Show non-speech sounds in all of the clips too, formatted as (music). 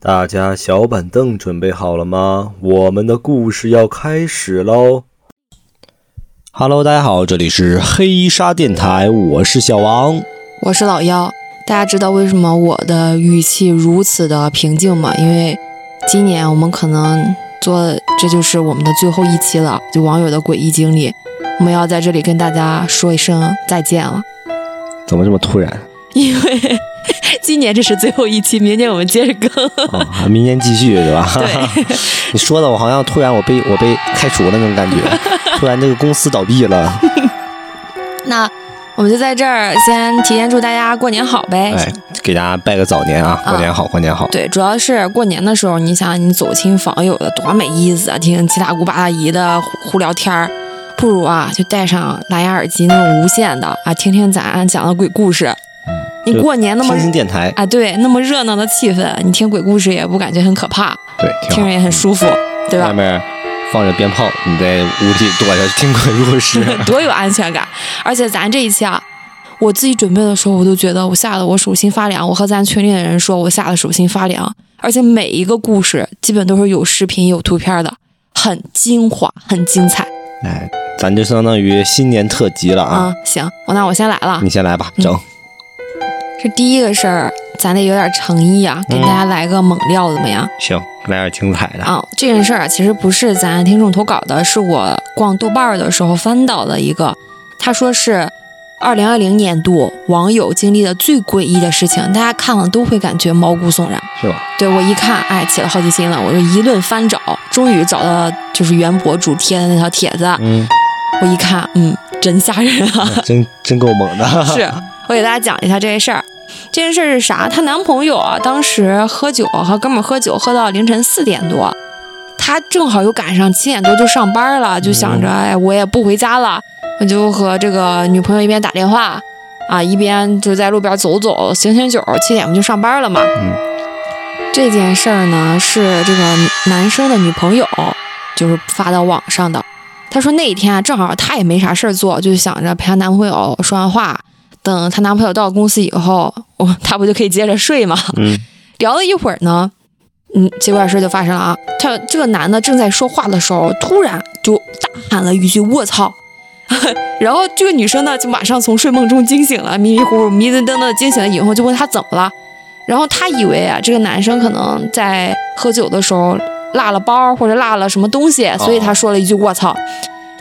大家小板凳准备好了吗？我们的故事要开始喽！Hello，大家好，这里是黑沙电台，我是小王，我是老幺。大家知道为什么我的语气如此的平静吗？因为今年我们可能做，这就是我们的最后一期了，就网友的诡异经历，我们要在这里跟大家说一声再见了。怎么这么突然？因为 (laughs) 今年这是最后一期，明年我们接着更。啊，(laughs) 明年继续对吧？对。(laughs) 你说的我好像突然我被我被开除了那种感觉，突然这个公司倒闭了。那我们就在这儿先提前祝大家过年好呗。哎，给大家拜个早年啊！过年好，过年好。对，主要是过年的时候，你想你走亲访友的多没意思啊，听七大姑八大姨的胡聊天儿，不如啊就戴上蓝牙耳机那种无线的啊，听听咱讲的鬼故事。你过年那么听电台啊，对，那么热闹的气氛，你听鬼故事也不感觉很可怕，对，听着也很舒服，对吧？外面放着鞭炮，你在屋里躲着听鬼故事，(laughs) 多有安全感。而且咱这一期啊，我自己准备的时候，我都觉得我吓得我手心发凉。我和咱群里的人说，我吓得手心发凉。而且每一个故事基本都是有视频、有图片的，很精华，很精彩。哎，咱就相当于新年特辑了啊！行，我那我先来了，你先来吧，整。这第一个事儿，咱得有点诚意啊，给大家来个猛料，怎么样？行，来点精彩的啊！这件事儿其实不是咱听众投稿的，是我逛豆瓣的时候翻到的一个。他说是二零二零年度网友经历的最诡异的事情，大家看了都会感觉毛骨悚然，是吧？对我一看，哎，起了好奇心了，我就一顿翻找，终于找到就是原博主贴的那条帖子。嗯，我一看，嗯，真吓人啊！(laughs) 真真够猛的。是。我给大家讲一下这件事儿，这件事儿是啥？她男朋友啊，当时喝酒和哥们儿喝酒，喝到凌晨四点多，她正好又赶上七点多就上班了，就想着，哎，我也不回家了，我就和这个女朋友一边打电话啊，一边就在路边走走，醒醒酒，七点不就上班了嘛。嗯。这件事儿呢，是这个男生的女朋友就是发到网上的。她说那一天啊正好她也没啥事儿做，就想着陪她男朋友说完话。等她男朋友到公司以后，我她不就可以接着睡吗？嗯，聊了一会儿呢，嗯，奇怪的事就发生了啊！她这个男的正在说话的时候，突然就大喊了一句“卧槽”，(laughs) 然后这个女生呢就马上从睡梦中惊醒了，迷迷糊糊、迷瞪瞪的惊醒了以后，就问他怎么了。然后她以为啊，这个男生可能在喝酒的时候落了包或者落了什么东西，所以她说了一句“卧槽”。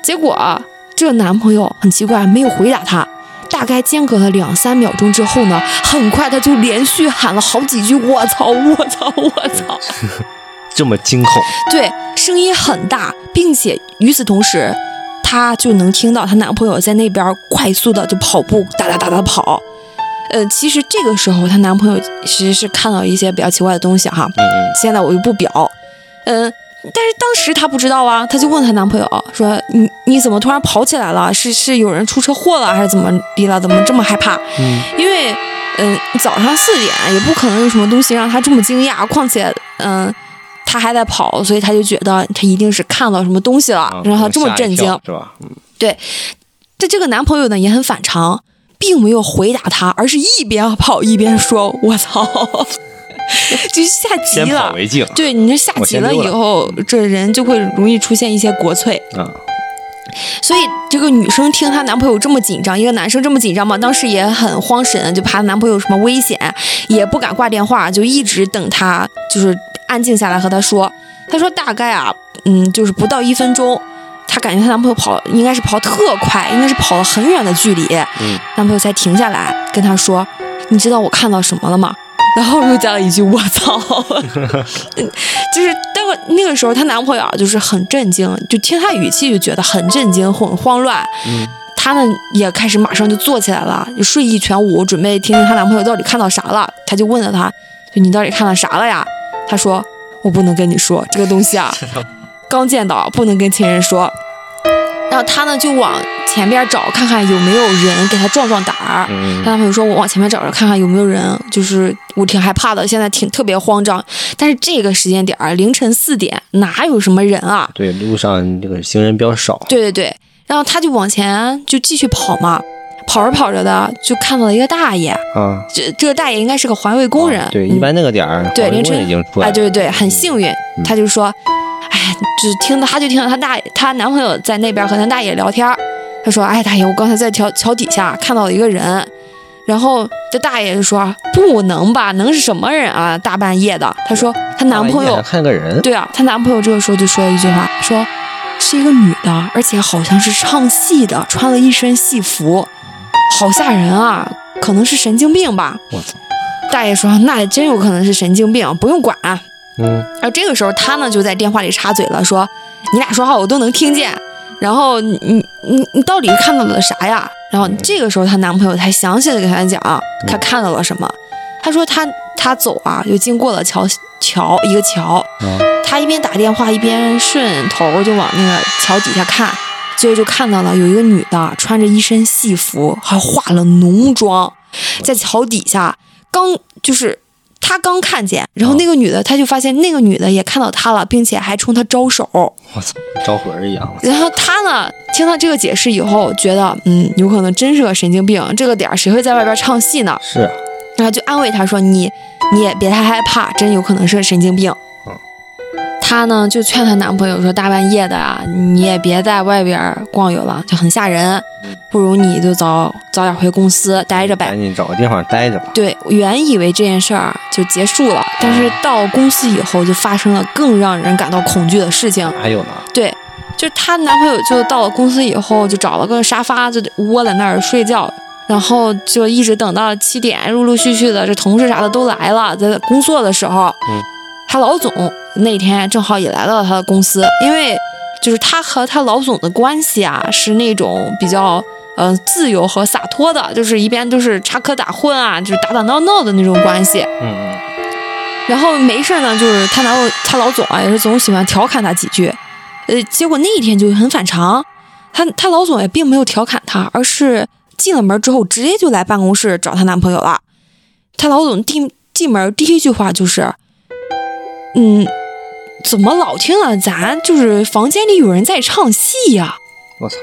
结果这个男朋友很奇怪，没有回答她。大概间隔了两三秒钟之后呢，很快他就连续喊了好几句“我操，我操，我操”，(laughs) 这么惊恐。对，声音很大，并且与此同时，她就能听到她男朋友在那边快速的就跑步，哒哒哒哒跑。呃，其实这个时候她男朋友其实是看到一些比较奇怪的东西哈。嗯嗯。现在我就不表。嗯。但是当时她不知道啊，她就问她男朋友说：“你你怎么突然跑起来了？是是有人出车祸了，还是怎么的了？怎么这么害怕？”嗯，因为嗯早上四点也不可能有什么东西让她这么惊讶，况且嗯她还在跑，所以她就觉得她一定是看到什么东西了，让她这么震惊，是吧？嗯，对。但这个男朋友呢也很反常，并没有回答她，而是一边跑一边说：“我操。” (laughs) 就吓急了，对你这吓急了以后，这人就会容易出现一些国粹啊。所以这个女生听她男朋友这么紧张，一个男生这么紧张嘛，当时也很慌神，就怕男朋友有什么危险，也不敢挂电话，就一直等他就是安静下来和他说。她说大概啊，嗯，就是不到一分钟，她感觉她男朋友跑应该是跑特快，应该是跑了很远的距离，嗯，男朋友才停下来跟她说：“你知道我看到什么了吗？”然后又加了一句“我操”，(laughs) 就是那个那个时候，她男朋友就是很震惊，就听她语气就觉得很震惊、很慌乱。嗯，她呢也开始马上就坐起来了，就睡意全无，准备听听她男朋友到底看到啥了。她就问了他：“就你到底看到啥了呀？”他说：“我不能跟你说这个东西啊，(laughs) 刚见到，不能跟亲人说。”然后他呢就往。前边找看看有没有人给他壮壮胆儿。他男朋友说：“我往前面找着看看有没有人，就是我挺害怕的，现在挺特别慌张。但是这个时间点儿凌晨四点，哪有什么人啊？对，路上这个行人比较少。对对对，然后他就往前就继续跑嘛，跑着跑着的就看到了一个大爷啊，这这个大爷应该是个环卫工人。对，一般那个点儿，对凌晨已经出来。哎，对对对，很幸运，他就说，哎，就听到他就听到她大她男朋友在那边和她大爷聊天。她说，哎，大爷，我刚才在桥桥底下看到了一个人。然后这大爷就说：“不能吧，能是什么人啊？大半夜的。”她说：“她男朋友看个人。”对啊，她男朋友这个时候就说了一句话：“说是一个女的，而且好像是唱戏的，穿了一身戏服，好吓人啊！可能是神经病吧。”我操！大爷说：“那真有可能是神经病，不用管。”嗯。然后这个时候他呢就在电话里插嘴了，说：“你俩说话我都能听见。”然后你你你到底看到了啥呀？然后这个时候她男朋友才详细的给她讲他看到了什么。她说她她走啊，又经过了桥桥一个桥，她一边打电话一边顺头就往那个桥底下看，最后就看到了有一个女的穿着一身戏服，还化了浓妆，在桥底下刚就是。他刚看见，然后那个女的，他就发现那个女的也看到他了，并且还冲他招手。我操，招魂一样。然后他呢，听到这个解释以后，觉得嗯，有可能真是个神经病。这个点儿谁会在外边唱戏呢？是。然后就安慰他说：“你你也别太害怕，真有可能是个神经病。”她呢就劝她男朋友说：“大半夜的啊，你也别在外边逛悠了，就很吓人。不如你就早早点回公司待着呗，赶紧找个地方待着吧。”对，原以为这件事儿就结束了，但是到公司以后就发生了更让人感到恐惧的事情。还有呢？对，就她男朋友就到了公司以后，就找了个沙发就窝在那儿睡觉，然后就一直等到七点，陆陆续续的这同事啥的都来了，在工作的时候，嗯，她老总。那天正好也来到了他的公司，因为就是他和他老总的关系啊，是那种比较呃自由和洒脱的，就是一边都是插科打诨啊，就是打打闹闹的那种关系。嗯嗯。然后没事呢，就是他男友他老总啊，也是总喜欢调侃他几句。呃，结果那一天就很反常，他他老总也并没有调侃他，而是进了门之后直接就来办公室找他男朋友了。他老总第进门第一句话就是，嗯。怎么老听到？咱就是房间里有人在唱戏呀！我操！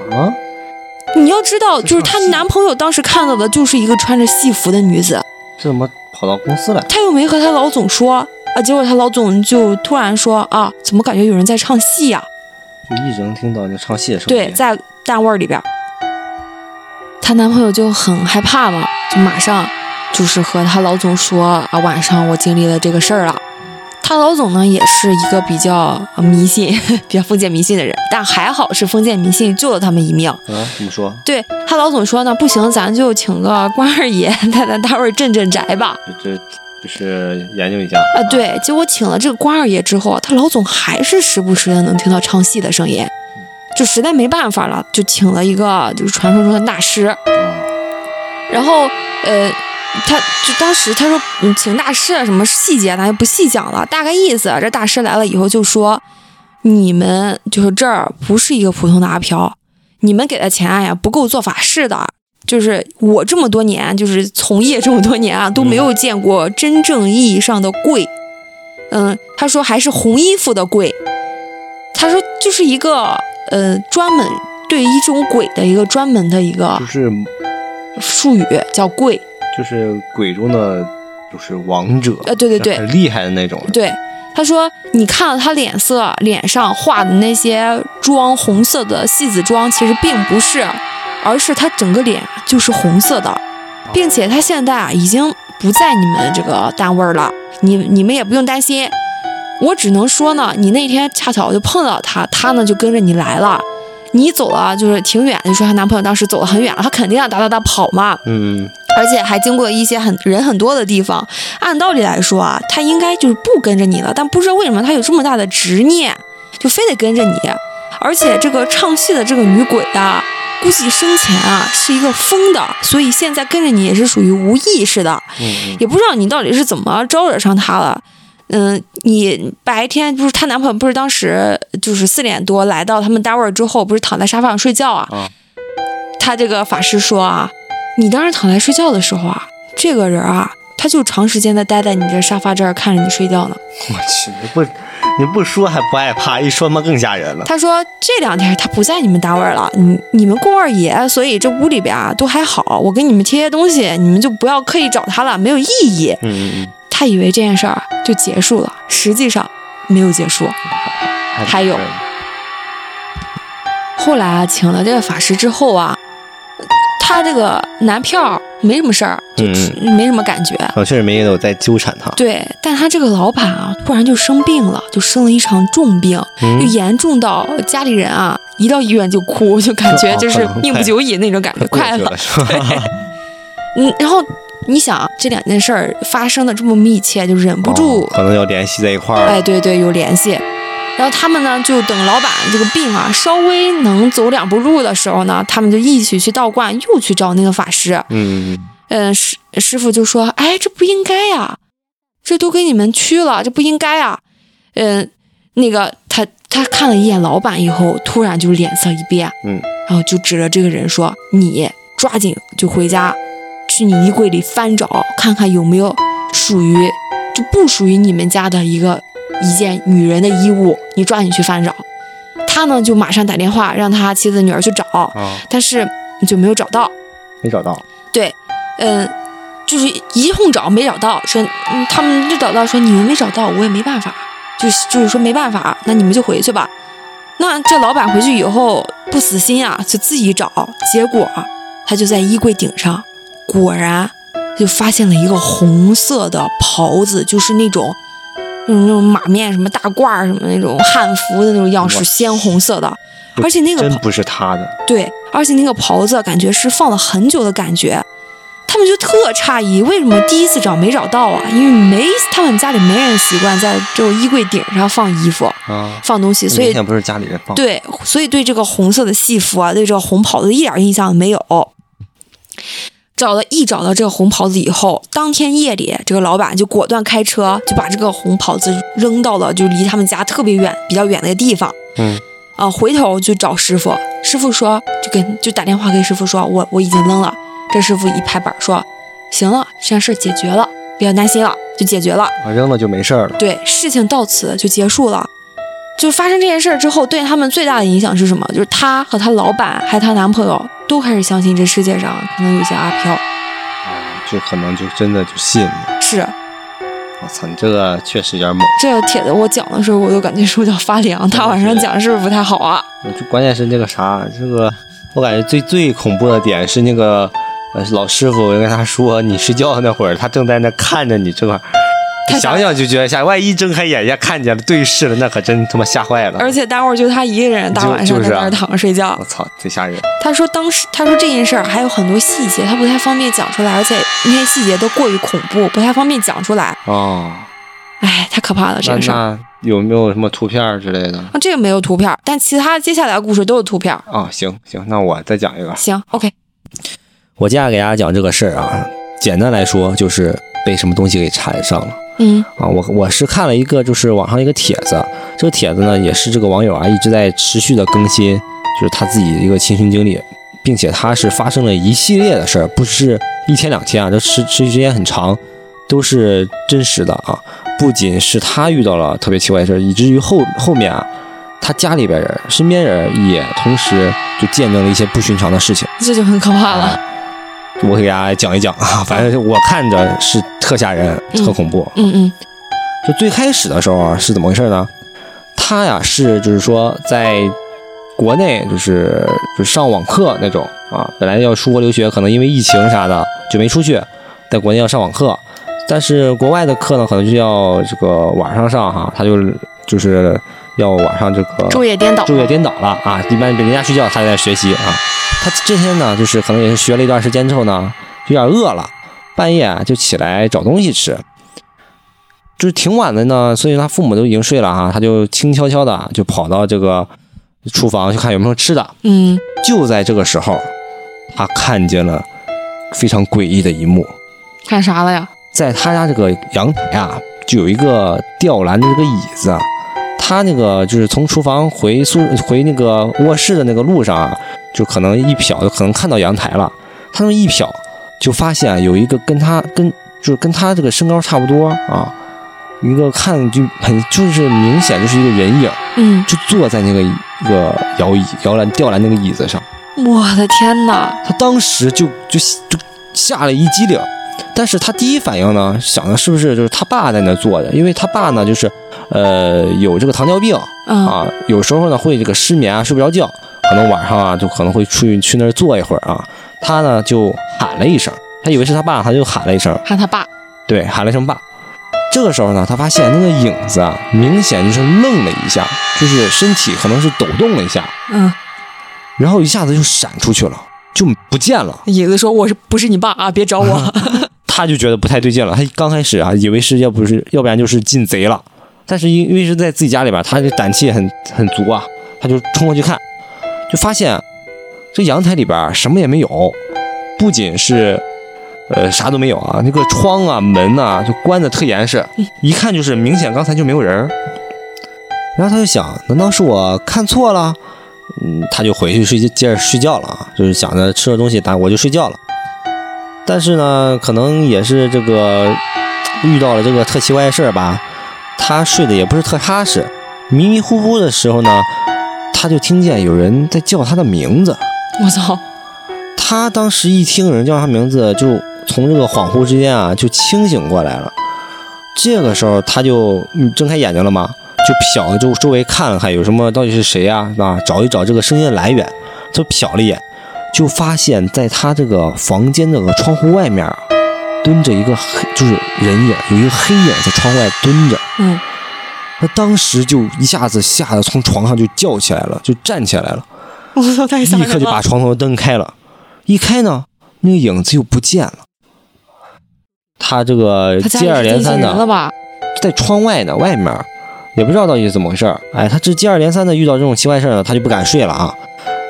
你要知道，就是她男朋友当时看到的就是一个穿着戏服的女子。这怎么跑到公司来？她又没和她老总说啊，结果她老总就突然说啊，怎么感觉有人在唱戏呀？就一直能听到那唱戏的声音。对，在单位里边，她男朋友就很害怕嘛，就马上就是和她老总说啊，晚上我经历了这个事儿了。他老总呢，也是一个比较迷信、(laughs) 比较封建迷信的人，但还好是封建迷信救了他们一命。嗯，怎么说？对他老总说呢，不行，咱就请个关二爷 (laughs) 在咱单位镇镇宅吧。这就是研究一下啊。对，结果请了这个关二爷之后，他老总还是时不时的能听到唱戏的声音，就实在没办法了，就请了一个就是传说中的大师。然后，呃。他就当时他说，嗯，请大师什么细节咱就不细讲了，大概意思，这大师来了以后就说，你们就是这儿不是一个普通的阿飘，你们给的钱呀不够做法事的，就是我这么多年就是从业这么多年啊都没有见过真正意义上的贵，嗯，他说还是红衣服的贵，他说就是一个呃专门对一种鬼的一个专门的一个就是术语叫贵。就是鬼中的，就是王者，呃，对对对，很厉害的那种。对，他说，你看到他脸色，脸上画的那些妆，红色的戏子妆，其实并不是，而是他整个脸就是红色的，并且他现在啊已经不在你们这个单位了，你你们也不用担心。我只能说呢，你那天恰巧就碰到他，他呢就跟着你来了，你走了就是挺远，就说她男朋友当时走了很远了，他肯定要哒哒哒跑嘛。嗯。而且还经过一些很人很多的地方，按道理来说啊，他应该就是不跟着你了，但不知道为什么他有这么大的执念，就非得跟着你。而且这个唱戏的这个女鬼啊，估计生前啊是一个疯的，所以现在跟着你也是属于无意识的，也不知道你到底是怎么招惹上她了。嗯，你白天不是她男朋友，不是当时就是四点多来到他们单位之后，不是躺在沙发上睡觉啊？他这个法师说啊。你当时躺在睡觉的时候啊，这个人啊，他就长时间的待在你这沙发这儿看着你睡觉呢。我去，你不，你不说还不害怕，一说嘛更吓人了。他说这两天他不在你们单位了，你你们供二爷，所以这屋里边啊都还好。我给你们贴些东西，你们就不要刻意找他了，没有意义。嗯嗯嗯。他以为这件事儿就结束了，实际上没有结束，还有。后来啊，请了这个法师之后啊。他这个男票没什么事儿，就没什么感觉。我确实没有在纠缠他。对，但他这个老板啊，突然就生病了，就生了一场重病，就严重到家里人啊，一到医院就哭，就感觉就是命不久矣那种感觉，(laughs) 快了。(laughs) (laughs) 嗯，然后你想，这两件事儿发生的这么密切，就忍不住可能要联系在一块儿。哎，对对，有联系。然后他们呢，就等老板这个病啊稍微能走两步路的时候呢，他们就一起去道观，又去找那个法师。嗯嗯师师傅就说：“哎，这不应该呀，这都给你们去了，这不应该啊。”嗯，那个他他看了一眼老板以后，突然就脸色一变，嗯，然后就指着这个人说：“你抓紧就回家，去你衣柜里翻找，看看有没有属于就不属于你们家的一个。”一件女人的衣物，你抓紧去翻找。他呢，就马上打电话让他妻子女儿去找，但是就没有找到，没找到。对，嗯，就是一通找没找到，说嗯，他们就找到，说你们没找到，我也没办法，就就是说没办法，那你们就回去吧。那这老板回去以后不死心啊，就自己找，结果他就在衣柜顶上，果然就发现了一个红色的袍子，就是那种。那种那种马面什么大褂什么那种汉服的那种样式，鲜红色的，而且那个真不是他的。对，而且那个袍子感觉是放了很久的感觉，他们就特诧异，为什么第一次找没找到啊？因为没他们家里没人习惯在这种衣柜顶上放衣服啊，放东西，所以不是家里人放。对，所以对这个红色的戏服啊，对这个红袍子一点印象都没有。找了一找到这个红袍子以后，当天夜里，这个老板就果断开车，就把这个红袍子扔到了就离他们家特别远、比较远的地方。嗯，啊，回头就找师傅，师傅说就跟就打电话给师傅说，我我已经扔了。这师傅一拍板说，行了，这件事解决了，不要担心了，就解决了。啊扔了就没事了。对，事情到此就结束了。就发生这件事儿之后，对他们最大的影响是什么？就是她和她老板还有她男朋友都开始相信这世界上可能有些阿飘，啊，就可能就真的就信了。是，我操，你这个确实有点猛。这个帖子我讲的时候，我都感觉手脚发凉。大晚上讲是不是不太好啊？就关键是那个啥，这个我感觉最最恐怖的点是那个呃老师傅我跟他说，你睡觉那会儿，他正在那看着你这块。(laughs) 想想就觉得吓，万一睁开眼一下看见了对视了，那可真他妈吓坏了。而且待会儿就他一个人大晚上在那儿躺着睡觉，我操，贼吓人。他说当时他说这件事儿还有很多细节，他不太方便讲出来，而且那些细节都过于恐怖，不太方便讲出来。哦，哎，太可怕了，这个事儿。有没有什么图片之类的？啊，这个没有图片，但其他接下来的故事都有图片。啊，行行，那我再讲一个。行，OK。我接下来给大家讲这个事儿啊，简单来说就是被什么东西给缠上了。嗯啊，我我是看了一个，就是网上一个帖子，这个帖子呢也是这个网友啊一直在持续的更新，就是他自己的一个亲身经历，并且他是发生了一系列的事儿，不是一天两天啊，这持持续时间很长，都是真实的啊。不仅是他遇到了特别奇怪的事儿，以至于后后面啊，他家里边人、身边人也同时就见证了一些不寻常的事情，这就很可怕了。我给大家讲一讲啊，反正我看着是特吓人、特恐怖。嗯嗯，就最开始的时候啊，是怎么回事呢？他呀是就是说在国内就是就上网课那种啊，本来要出国留学，可能因为疫情啥的就没出去，在国内要上网课，但是国外的课呢，可能就要这个晚上上哈，他就就是要晚上这个昼夜颠倒，昼夜颠倒了啊，一般人家睡觉，他在学习啊。他这天呢，就是可能也是学了一段时间之后呢，有点饿了，半夜啊就起来找东西吃，就是挺晚的呢，所以他父母都已经睡了哈，他就轻悄悄的就跑到这个厨房去看有没有吃的。嗯，就在这个时候，他看见了非常诡异的一幕。看啥了呀？在他家这个阳台啊，就有一个吊篮的这个椅子，他那个就是从厨房回宿回那个卧室的那个路上啊。就可能一瞟，就可能看到阳台了。他那么一瞟，就发现有一个跟他跟就是跟他这个身高差不多啊，一个看就很就是明显就是一个人影，嗯，就坐在那个一个摇椅摇篮吊篮那个椅子上。我的天哪！他当时就就就吓了一激灵，但是他第一反应呢，想的是不是就是他爸在那坐着？因为他爸呢，就是呃有这个糖尿病啊，有时候呢会这个失眠啊，睡不着觉，可能晚上啊就可能会出去去那儿坐一会儿啊。他呢就喊了一声，他以为是他爸，他就喊了一声，喊他爸，对，喊了一声爸。这个时候呢，他发现那个影子啊，明显就是愣了一下，就是身体可能是抖动了一下，嗯。然后一下子就闪出去了，就不见了。影子说：“我是不是你爸啊？别找我。(laughs) ”他就觉得不太对劲了。他刚开始啊，以为是要不是要不然就是进贼了。但是因因为是在自己家里边，他这胆气很很足啊，他就冲过去看，就发现这阳台里边什么也没有，不仅是呃啥都没有啊，那个窗啊门呐就关的特严实，一看就是明显刚才就没有人。然后他就想，难道是我看错了？嗯，他就回去睡，接着睡觉了啊，就是想着吃了东西，打我就睡觉了。但是呢，可能也是这个遇到了这个特奇怪的事儿吧，他睡得也不是特踏实，迷迷糊糊的时候呢，他就听见有人在叫他的名字。我操！他当时一听有人叫他名字，就从这个恍惚之间啊，就清醒过来了。这个时候他就睁开眼睛了吗？就瞟周周围看了看，有什么到底是谁啊？啊，找一找这个声音的来源。就瞟了一眼，就发现在他这个房间那个窗户外面啊，蹲着一个黑，就是人影，有一个黑影在窗外蹲着。嗯，他当时就一下子吓得从床上就叫起来了，就站起来了。我操，太吓人了！立刻就把床头的灯开了，一开呢，那个影子又不见了。他这个接二连三的在窗外呢，外面。也不知道到底是怎么回事儿，哎，他这接二连三的遇到这种奇怪事儿呢，他就不敢睡了啊，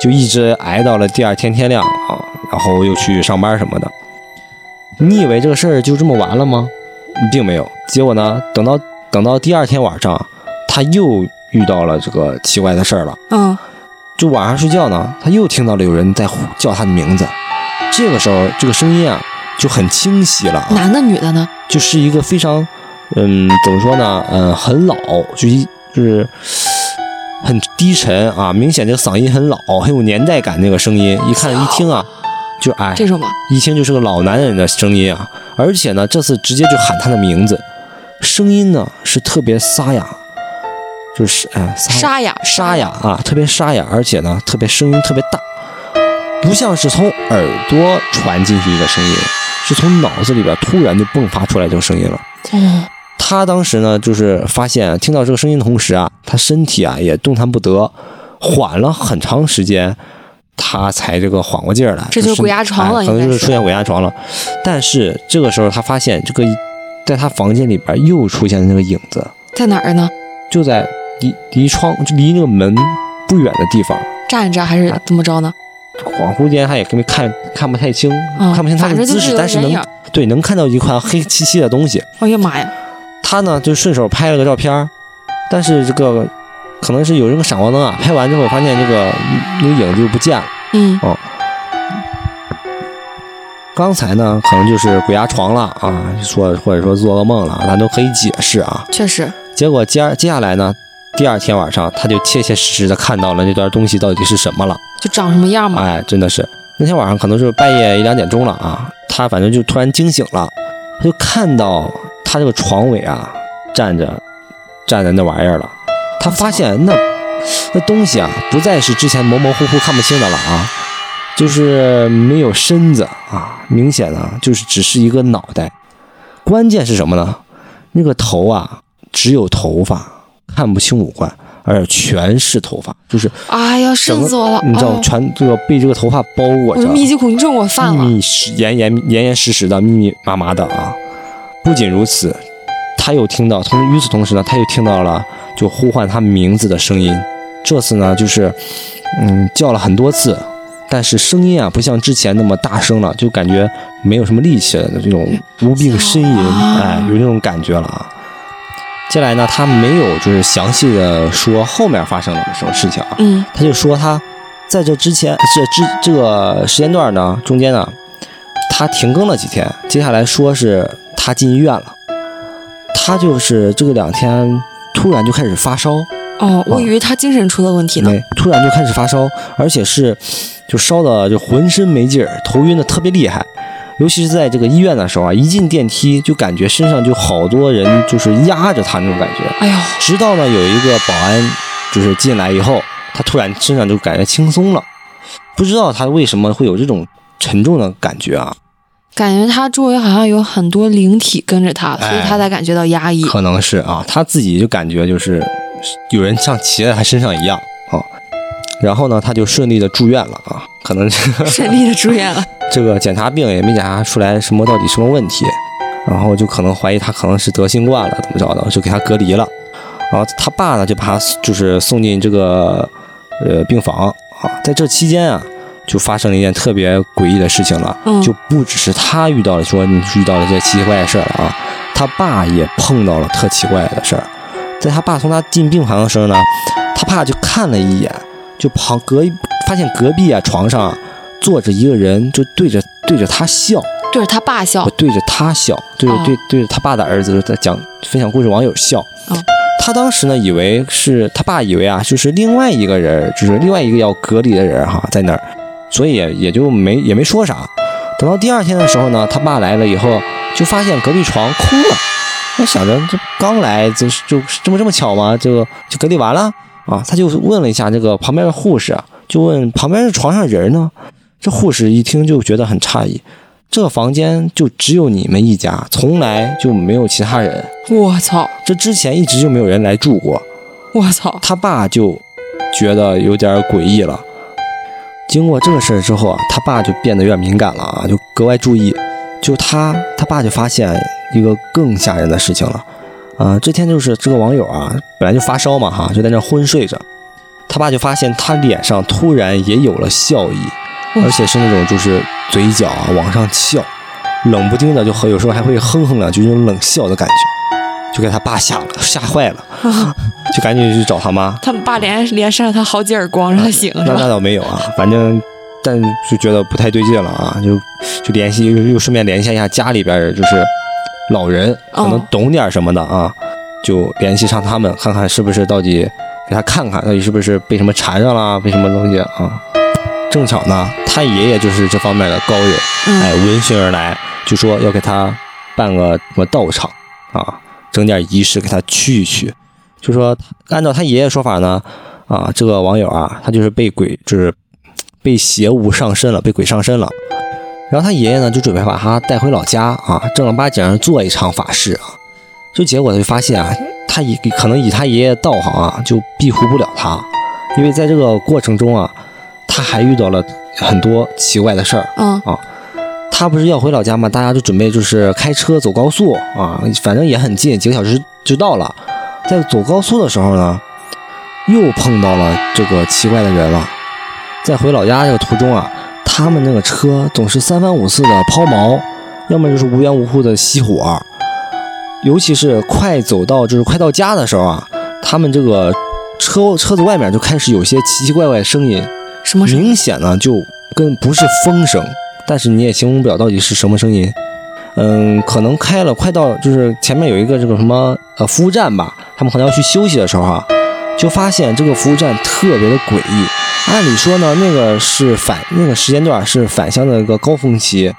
就一直挨到了第二天天亮啊，然后又去上班什么的。你以为这个事儿就这么完了吗？并没有，结果呢，等到等到第二天晚上，他又遇到了这个奇怪的事儿了。嗯，就晚上睡觉呢，他又听到了有人在叫他的名字，这个时候这个声音啊就很清晰了。男的女的呢？就是一个非常。嗯，怎么说呢？嗯，很老，就一就是很低沉啊，明显这个嗓音很老，很有年代感。那个声音一看一听啊，就哎，这种吗？一听就是个老男人的声音啊，而且呢，这次直接就喊他的名字，声音呢是特别沙哑，就是哎沙哑沙哑啊，特别沙哑，而且呢特别声音特别大，不像是从耳朵传进去一个声音，是从脑子里边突然就迸发出来这个声音了。哦。他当时呢，就是发现听到这个声音的同时啊，他身体啊也动弹不得，缓了很长时间，他才这个缓过劲儿来。这就是鬼压床了，可能就是出现鬼压床了。但是这个时候他发现这个，在他房间里边又出现了那个影子，在哪儿呢？就在离离窗就离那个门不远的地方站着，还是怎么着呢？恍惚间他也根本看看不太清，看不清他的姿势，但是能对能看到一块黑漆漆的东西。哎呀妈呀！他呢就顺手拍了个照片但是这个可能是有这个闪光灯啊，拍完之后发现这个那个影子就不见了。嗯哦，刚才呢可能就是鬼压床了啊，说或者说做噩梦了，咱都可以解释啊。确实。结果接接下来呢，第二天晚上他就切切实实的看到了那段东西到底是什么了，就长什么样嘛。哎，真的是那天晚上可能是半夜一两点钟了啊，他反正就突然惊醒了，他就看到。他这个床尾啊，站着站着那玩意儿了。他发现那那东西啊，不再是之前模模糊糊看不清的了啊，就是没有身子啊，明显的就是只是一个脑袋。关键是什么呢？那个头啊，只有头发，看不清五官，而且全是头发，就是哎呀，瘆死我了！你知道，全这个被这个头发包裹着，密集恐惧症我犯了，密严严严严实实的，密密麻麻的啊。不仅如此，他又听到，同与此同时呢，他又听到了就呼唤他名字的声音。这次呢，就是嗯叫了很多次，但是声音啊不像之前那么大声了，就感觉没有什么力气了的这种无病呻吟，哎，有那种感觉了啊。接下来呢，他没有就是详细的说后面发生了什么事情啊，嗯，他就说他在这之前这之这个时间段呢中间呢。他停更了几天，接下来说是他进医院了。他就是这个两天突然就开始发烧。哦，我以为他精神出了问题呢。突然就开始发烧，而且是就烧的就浑身没劲儿，头晕的特别厉害。尤其是在这个医院的时候啊，一进电梯就感觉身上就好多人就是压着他那种感觉。哎呦！直到呢有一个保安就是进来以后，他突然身上就感觉轻松了。不知道他为什么会有这种沉重的感觉啊？感觉他周围好像有很多灵体跟着他，所以他才感觉到压抑。可能是啊，他自己就感觉就是有人像骑在他身上一样啊。然后呢，他就顺利的住院了啊，可能 (laughs) 顺利的住院了。这个检查病也没检查出来什么到底什么问题，然后就可能怀疑他可能是得新冠了，怎么着的，就给他隔离了。然后他爸呢就把他就是送进这个呃病房啊，在这期间啊，就发生了一件特别诡异的事情了，就不只是他遇到了说你遇到了这奇奇怪怪的事儿了啊，他爸也碰到了特奇怪的事儿。在他爸送他进病房的时候呢，他爸就看了一眼，就旁隔发现隔壁啊床上。坐着一个人，就对着对着他笑，对着他爸笑，对着他笑，对着对对着他爸的儿子在讲分享故事，网友笑。他当时呢，以为是他爸，以为啊，就是另外一个人，就是另外一个要隔离的人哈，在那儿，所以也就没也没说啥。等到第二天的时候呢，他爸来了以后，就发现隔壁床空了。他想着这刚来，就就这么这么巧吗？就就隔离完了啊？他就问了一下这个旁边的护士，就问旁边的床上人呢？这护士一听就觉得很诧异，这个房间就只有你们一家，从来就没有其他人。我操！这之前一直就没有人来住过。我操！他爸就觉得有点诡异了。经过这个事儿之后啊，他爸就变得有点敏感了啊，就格外注意。就他他爸就发现一个更吓人的事情了。啊，这天就是这个网友啊，本来就发烧嘛哈，就在那昏睡着。他爸就发现他脸上突然也有了笑意。而且是那种就是嘴角啊往上翘，冷不丁的就和有时候还会哼哼两句那种冷笑的感觉，就给他爸吓了，吓坏了，(laughs) 就赶紧去找他妈。他爸连连扇了他好几耳光让他醒。那那倒没有啊，反正但就觉得不太对劲了啊，就就联系又又顺便联系一下家里边就是老人，可能懂点什么的啊，就联系上他们看看是不是到底给他看看到底是不是被什么缠上了，被什么东西啊。正巧呢，他爷爷就是这方面的高人，哎，闻讯而来，就说要给他办个什么道场啊，整点仪式给他驱一驱。就说按照他爷爷说法呢，啊，这个网友啊，他就是被鬼，就是被邪物上身了，被鬼上身了。然后他爷爷呢，就准备把他带回老家啊，正儿八经做一场法事啊。就结果他就发现啊，他以可能以他爷爷道行啊，就庇护不了他，因为在这个过程中啊。他还遇到了很多奇怪的事儿，嗯啊，他不是要回老家吗？大家就准备就是开车走高速啊，反正也很近，几个小时就到了。在走高速的时候呢，又碰到了这个奇怪的人了。在回老家这个途中啊，他们那个车总是三番五次的抛锚，要么就是无缘无故的熄火，尤其是快走到就是快到家的时候啊，他们这个车车子外面就开始有些奇奇怪怪的声音。什么明显呢？就跟不是风声，但是你也形容不了到底是什么声音。嗯，可能开了快到就是前面有一个这个什么呃服务站吧，他们可能要去休息的时候啊，就发现这个服务站特别的诡异。按理说呢，那个是返那个时间段是返乡的一个高峰期，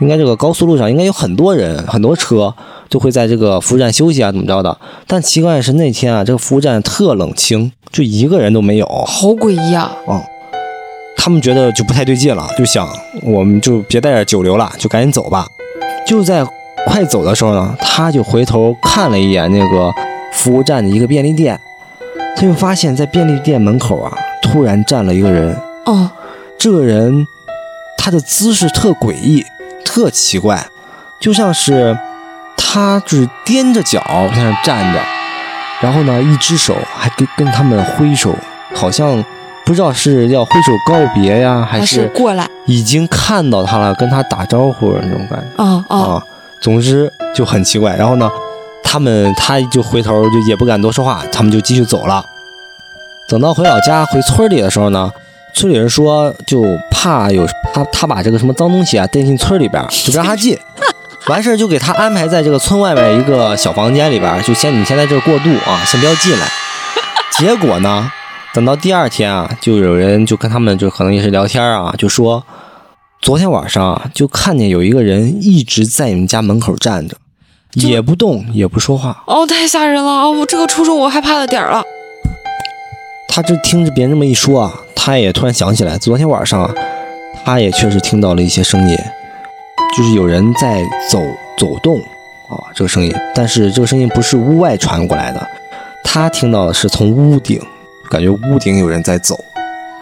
应该这个高速路上应该有很多人很多车就会在这个服务站休息啊怎么着的。但奇怪的是那天啊，这个服务站特冷清，就一个人都没有，好诡异啊！嗯。他们觉得就不太对劲了，就想我们就别在这久留了，就赶紧走吧。就在快走的时候呢，他就回头看了一眼那个服务站的一个便利店，他就发现，在便利店门口啊，突然站了一个人。哦，这个人他的姿势特诡异，特奇怪，就像是他就是踮着脚在那站着，然后呢，一只手还跟跟他们挥手，好像。不知道是要挥手告别呀，还是过来已经看到他了，跟他打招呼那种感觉啊啊！总之就很奇怪。然后呢，他们他就回头就也不敢多说话，他们就继续走了。等到回老家回村里的时候呢，村里人说就怕有他他把这个什么脏东西啊带进村里边，就不让他进。(laughs) 完事儿就给他安排在这个村外面一个小房间里边，就先你先在这过渡啊，先不要进来。结果呢，等到第二天啊，就有人就跟他们就可能也是聊天啊，就说昨天晚上啊，就看见有一个人一直在你们家门口站着，也不动也不说话。哦，太吓人了啊！我这个戳中我害怕的点儿了。他这听着别人这么一说啊，他也突然想起来，昨天晚上啊他也确实听到了一些声音。就是有人在走走动啊，这个声音，但是这个声音不是屋外传过来的，他听到的是从屋顶，感觉屋顶有人在走。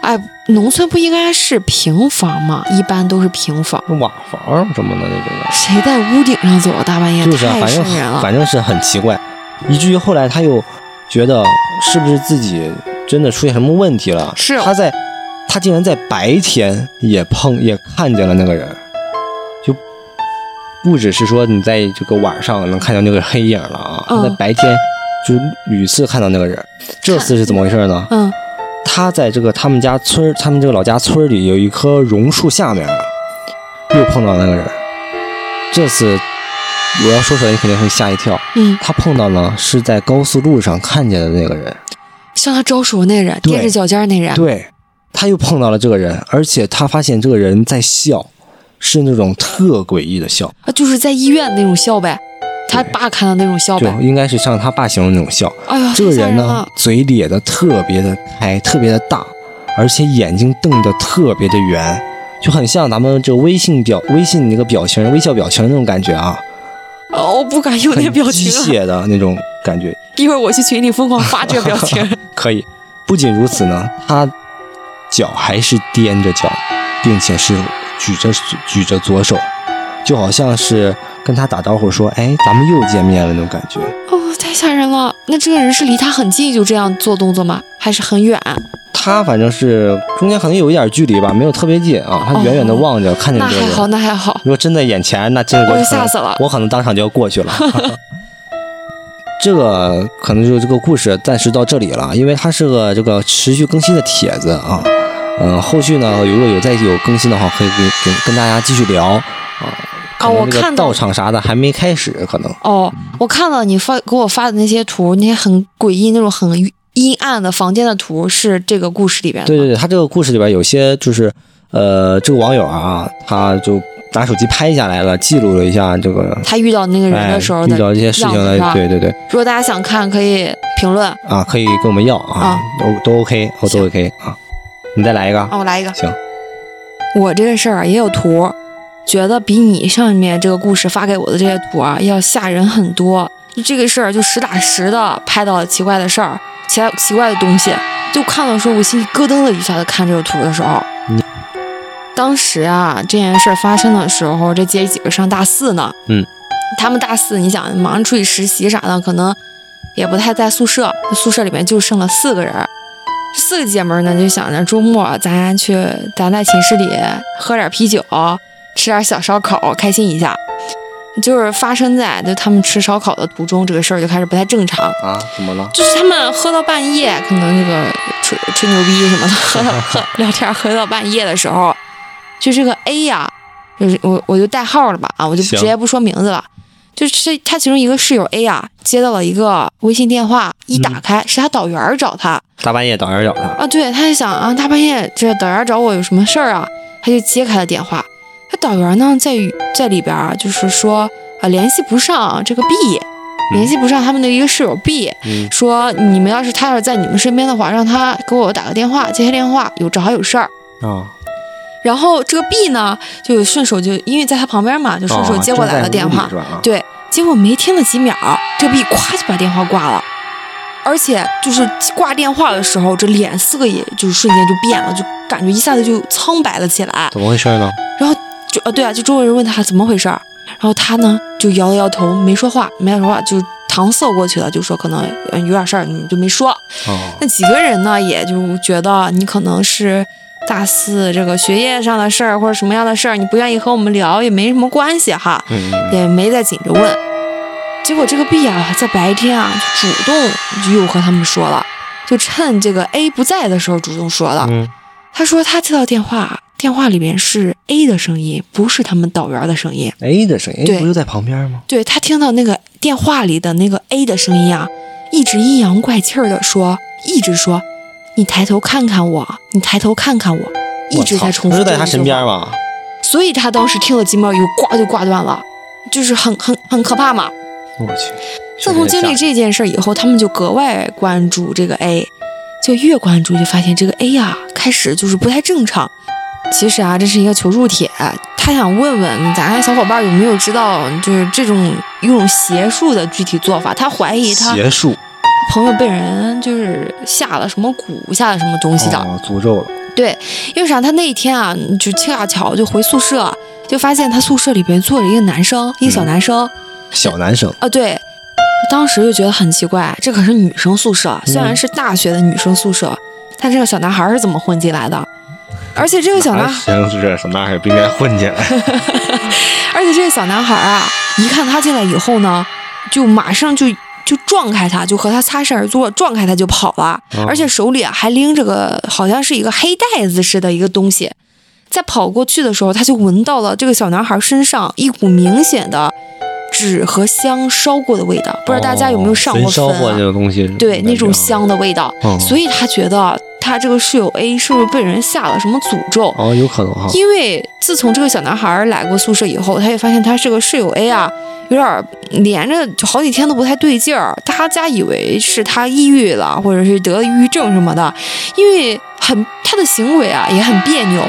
哎，农村不应该是平房吗？一般都是平房。瓦房什么的那种的。谁在屋顶上走？大半夜就是反正反正是很奇怪，以至于后来他又觉得是不是自己真的出现什么问题了？是他在，他竟然在白天也碰也看见了那个人。就不只是说你在这个晚上能看到那个黑影了啊，他在白天就屡次看到那个人。这次是怎么回事呢？嗯，他在这个他们家村，他们这个老家村里有一棵榕树下面，又碰到那个人。这次我要说出来，你肯定会吓一跳。嗯，他碰到呢是在高速路上看见的那个人，向他招手那人，踮着脚尖那人。对，他又碰到了这个人，而且他发现这个人在笑。是那种特诡异的笑啊，就是在医院那种笑呗，他爸看到那种笑呗，应该是像他爸形容那种笑。哎呀，这个人呢，嘴咧的特别的开，特别的大，而且眼睛瞪得特别的圆，就很像咱们这微信表、微信那个表情、微笑表情那种感觉啊。哦，我不敢用那个表情，机械的那种感觉。一会儿我去群里疯狂发这个表情。(laughs) 可以。不仅如此呢，他脚还是踮着脚，并且是。举着举着左手，就好像是跟他打招呼说：“哎，咱们又见面了。”那种感觉。哦，太吓人了！那这个人是离他很近就这样做动作吗？还是很远？他反正是中间可能有一点距离吧，没有特别近啊。他远远的望着，看见这个人。那还好，那还好。如果真在眼前，那真的我就吓死了。我可能当场就要过去了。(laughs) 这个可能就这个故事暂时到这里了，因为它是个这个持续更新的帖子啊。嗯，后续呢，如果有再有更新的话，可以跟跟跟大家继续聊啊。啊，我看道场啥的还没开始，可能。哦，我看到你发给我发的那些图，那些很诡异、那种很阴暗的房间的图，是这个故事里边的。对对对，他这个故事里边有些就是，呃，这个网友啊，他就拿手机拍下来了，记录了一下这个他遇到那个人的时候遇到这些事情的，对对对。如果大家想看，可以评论啊，可以跟我们要啊，都都 OK，我都 OK 啊。你再来一个啊！我来一个。行，我这个事儿也有图，觉得比你上面这个故事发给我的这些图啊要吓人很多。就这个事儿就实打实的拍到了奇怪的事儿，奇奇怪的东西。就看的时候，我心里咯噔了一下。子看这个图的时候，当时啊，这件事发生的时候，这姐几个上大四呢。嗯。他们大四，你想忙着出去实习啥的，可能也不太在宿舍。宿舍里面就剩了四个人。四个姐们呢，就想着周末咱去咱在寝室里喝点啤酒，吃点小烧烤，开心一下。就是发生在就他们吃烧烤的途中，这个事儿就开始不太正常啊？怎么了？就是他们喝到半夜，可能那个吹吹牛逼什么的，(laughs) 喝到喝聊天喝到半夜的时候，就这个 A 呀，就是我我就代号了吧啊，我就直接不说名字了。就是他其中一个室友 A 啊，接到了一个微信电话，一打开是他导员找他。大半夜导员找他啊？对，他就想啊，大半夜这导员找我有什么事儿啊？他就接开了电话。他导员呢，在在里边啊，就是说啊，联系不上这个 B，联系不上他们的一个室友 B，说你们要是他要是在你们身边的话，让他给我打个电话，接下电话，有正好有事儿啊。然后这个 B 呢，就顺手就因为在他旁边嘛，就顺手接过来了电话。对，结果没听了几秒，这个 B 咵就把电话挂了，而且就是挂电话的时候，这脸色也就是瞬间就变了，就感觉一下子就苍白了起来。怎么回事呢？然后就呃对啊，就周围人问他怎么回事儿，然后他呢就摇了摇头，没说话，没说话，就搪塞过去了，就说可能有点事儿，你就没说。哦。那几个人呢，也就觉得你可能是。大四这个学业上的事儿或者什么样的事儿，你不愿意和我们聊也没什么关系哈，也没再紧着问。结果这个 B 啊，在白天啊就主动就又和他们说了，就趁这个 A 不在的时候主动说了。他说他接到电话，电电话里面是 A 的声音，不是他们导员的声音。A 的声音，对，不就在旁边吗？对他听到那个电话里的那个 A 的声音啊，一直阴阳怪气的说，一直说，你抬头看看我，你抬头看看我，一直在重复。不是在他身边吗？所以他当时听了几秒以后，呱就挂断了，就是很很很可怕嘛。我去。自从经历这件事以后，他们就格外关注这个 A，就越关注就发现这个 A 呀，开始就是不太正常。其实啊，这是一个求助帖，他想问问咱小伙伴有没有知道，就是这种用邪术的具体做法。他怀疑他邪术朋友被人就是下了什么蛊，下了什么东西的，诅咒了。对，因为啥？他那一天啊，就恰巧就回宿舍，就发现他宿舍里边坐着一个男生，一个小男生，小男生啊，对。当时就觉得很奇怪，这可是女生宿舍，虽然是大学的女生宿舍，但这个小男孩是怎么混进来的？而且这个小男学生宿舍小男孩不应该混进来。而且这个小男孩啊，一看他进来以后呢，就马上就就撞开他，就和他擦身而坐，撞开他就跑了，而且手里啊还拎着个好像是一个黑袋子似的一个东西，在跑过去的时候，他就闻到了这个小男孩身上一股明显的。纸和香烧过的味道，不知道大家有没有上过坟啊？那种东西，对，那种香的味道。所以他觉得他这个室友 A 是不是被人下了什么诅咒？哦，有可能哈。因为自从这个小男孩来过宿舍以后，他也发现他这个室友 A 啊，有点连着就好几天都不太对劲儿。大家以为是他抑郁了，或者是得了抑郁症什么的，因为很他的行为啊也很别扭。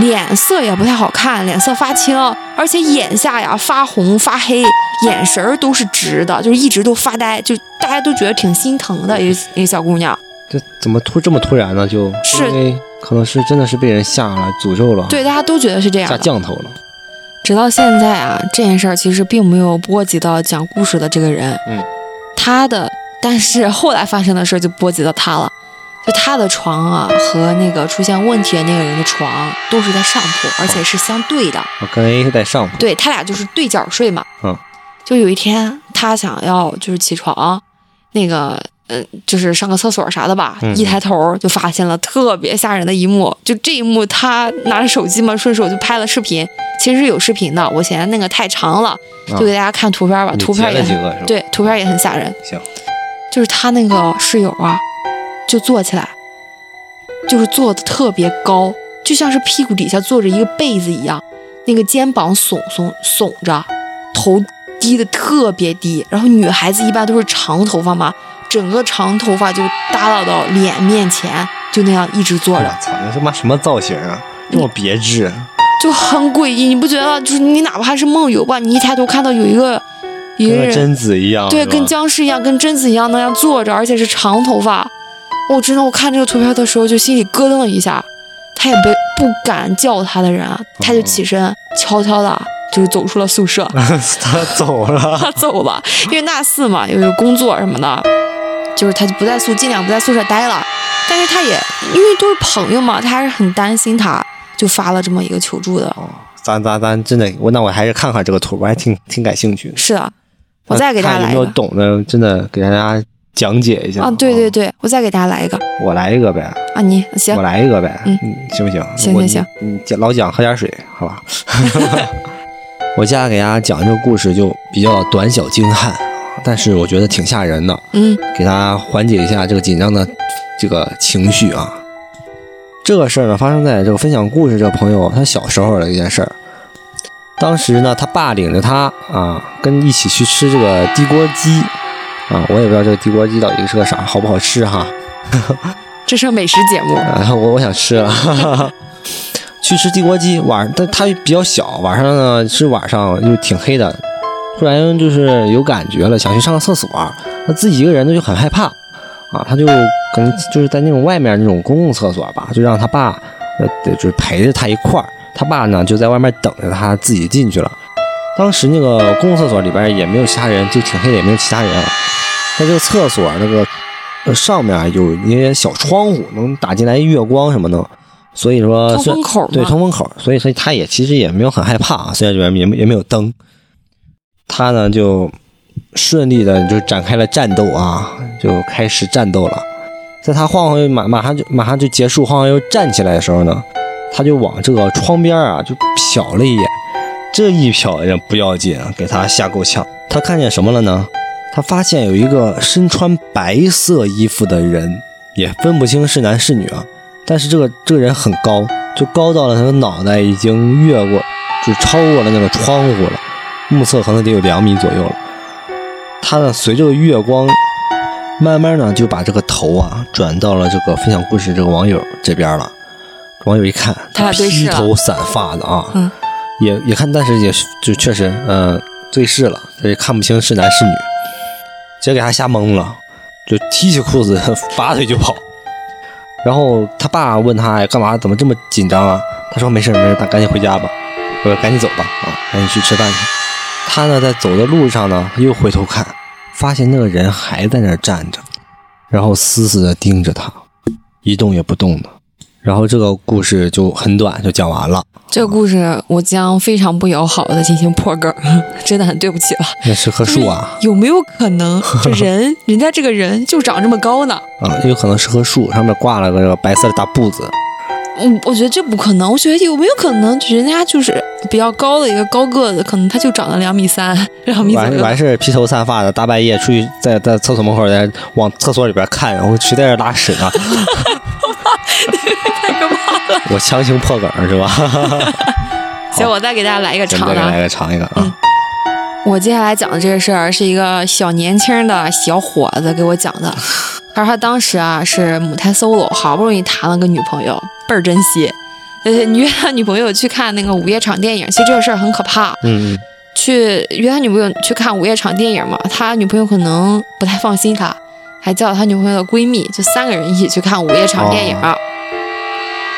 脸色也不太好看，脸色发青，而且眼下呀发红发黑，眼神儿都是直的，就是一直都发呆，就大家都觉得挺心疼的一个一个小姑娘。这怎么突这么突然呢？就是因为可能是真的是被人下了诅咒了。对，大家都觉得是这样。下降头了。直到现在啊，这件事儿其实并没有波及到讲故事的这个人。嗯。他的，但是后来发生的事儿就波及到他了。就他的床啊，和那个出现问题的那个人的床都是在上铺，而且是相对的。我跟 A 是在上铺。对他俩就是对角睡嘛。嗯。就有一天，他想要就是起床，那个嗯，就是上个厕所啥的吧。一抬头就发现了特别吓人的一幕。就这一幕，他拿着手机嘛，顺手就拍了视频。其实是有视频的，我嫌那个太长了，就给大家看图片吧。图片也对，图片也很吓人。行。就是他那个室友啊。就坐起来，就是坐的特别高，就像是屁股底下坐着一个被子一样，那个肩膀耸耸耸着，头低的特别低。然后女孩子一般都是长头发嘛，整个长头发就耷拉到脸面前，就那样一直坐着。我操，那他妈什么造型啊？这么别致，就很诡异。你不觉得？就是你哪怕是梦游吧，你一抬头看到有一个一个人，贞子一样，对，跟僵尸一样，跟贞子一样那样坐着，而且是长头发。我真的，我看这个图片的时候就心里咯噔了一下。他也不不敢叫他的人，他就起身悄悄的，就是走出了宿舍。(laughs) 他走了，(laughs) 他走了，因为大四嘛，有工作什么的，就是他就不在宿，尽量不在宿舍待了。但是他也因为都是朋友嘛，他还是很担心，他就发了这么一个求助的。哦，咱咱咱真的，我那我还是看看这个图，我还挺挺感兴趣的。是啊，我再给大家来没有懂的？真的给大家。讲解一下啊！对对对，我再给大家来一个，我来一个呗啊！你行，我来一个呗，嗯，行不行？行行行，你老蒋喝点水，好吧？(laughs) (laughs) 我接下来给大家讲这个故事就比较短小精悍，但是我觉得挺吓人的，嗯，给大家缓解一下这个紧张的这个情绪啊。这个事儿呢，发生在这个分享故事这个朋友他小时候的一件事儿。当时呢，他爸领着他啊，跟一起去吃这个地锅鸡。啊，我也不知道这个地锅鸡到底是个啥，好不好吃哈？(laughs) 这是美食节目。啊我我想吃了，(laughs) 去吃地锅鸡。晚上，但它比较小，晚上呢是晚上又挺黑的，突然就是有感觉了，想去上个厕所。他自己一个人呢就很害怕啊，他就可能就是在那种外面那种公共厕所吧，就让他爸呃就是陪着他一块儿。他爸呢就在外面等着他，自己进去了。当时那个公共厕所里边也没有其他人，就挺黑的，也没有其他人。在这个厕所那个上面有一些小窗户，能打进来月光什么的，所以说通风口对通风口，所以说他也其实也没有很害怕，啊虽然里面也也没有灯，他呢就顺利的就展开了战斗啊，就开始战斗了。在他晃晃悠马马上就马上就结束晃晃悠站起来的时候呢，他就往这个窗边啊就瞟了一眼，这一瞟也不要紧，给他吓够呛。他看见什么了呢？他发现有一个身穿白色衣服的人，也分不清是男是女啊。但是这个这个人很高，就高到了他的脑袋已经越过，就超过了那个窗户了，目测可能得有两米左右了。他呢，随着月光，慢慢呢就把这个头啊转到了这个分享故事这个网友这边了。网友一看，他披头散发的啊，也也看，但是也就确实，嗯，对视了，也看不清是男是女，直接给他吓懵了，就提起裤子 (laughs) 拔腿就跑。然后他爸问他干嘛，怎么这么紧张啊？他说没事没事，他赶紧回家吧，说赶紧走吧，啊，赶紧去吃饭去。他呢在走的路上呢，又回头看，发现那个人还在那站着，然后死死的盯着他，一动也不动的。然后这个故事就很短，就讲完了。这个故事我将非常不友好的进行破梗，(laughs) 真的很对不起了。那是棵树啊？有没有可能 (laughs) 这人，人家这个人就长这么高呢？啊，有可能是棵树，上面挂了个这个白色的大布子。嗯，我觉得这不可能。我觉得有没有可能，人家就是比较高的一个高个子，可能他就长了两米三、(laughs) 两米完完事披头散发的，大半夜出去在在厕所门口在往厕所里边看，然后谁在这拉屎呢？太可怕了！我强行破梗是吧？(laughs) 行，我再给大家来一个长的，来个长一个啊！我接下来讲的这个事儿是一个小年轻的小伙子给我讲的。(laughs) 他说他当时啊是母胎 solo，好不容易谈了个女朋友，倍儿珍惜，呃约他女朋友去看那个午夜场电影。其实这个事儿很可怕，嗯，去约他女朋友去看午夜场电影嘛，他女朋友可能不太放心他。还叫他女朋友的闺蜜，就三个人一起去看午夜场电影。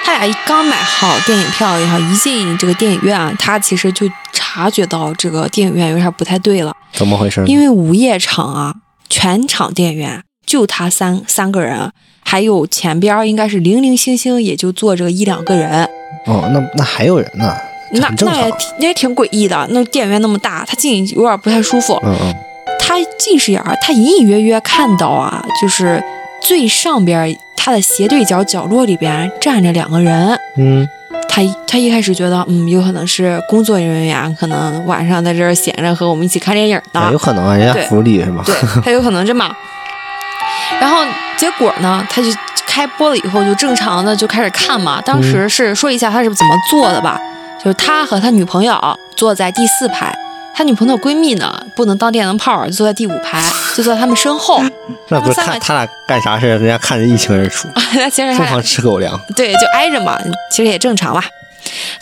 他俩刚买好电影票，然后一进这个电影院，他其实就察觉到这个电影院有点不太对了。怎么回事？因为午夜场啊，全场电影院就他三三个人，还有前边应该是零零星星也就坐着一两个人。哦，那那还有人呢？那那也那也挺诡异的。那电影院那么大，他进有点不太舒服。嗯嗯。他近视眼儿，他隐隐约约看到啊，就是最上边他的斜对角角落里边站着两个人。嗯，他他一开始觉得，嗯，有可能是工作人员，可能晚上在这儿闲着和我们一起看电影呢。有可能啊，人家福利是吗？对，他有可能这么。然后结果呢，他就开播了以后就正常的就开始看嘛。当时是说一下他是怎么做的吧，就是他和他女朋友坐在第四排。他女朋友闺蜜呢，不能当电灯泡，就坐在第五排，就坐在他们身后。(laughs) 那不是看他俩干啥事人家看着一清二楚。(laughs) 疯狂吃狗粮。对，就挨着嘛，其实也正常吧。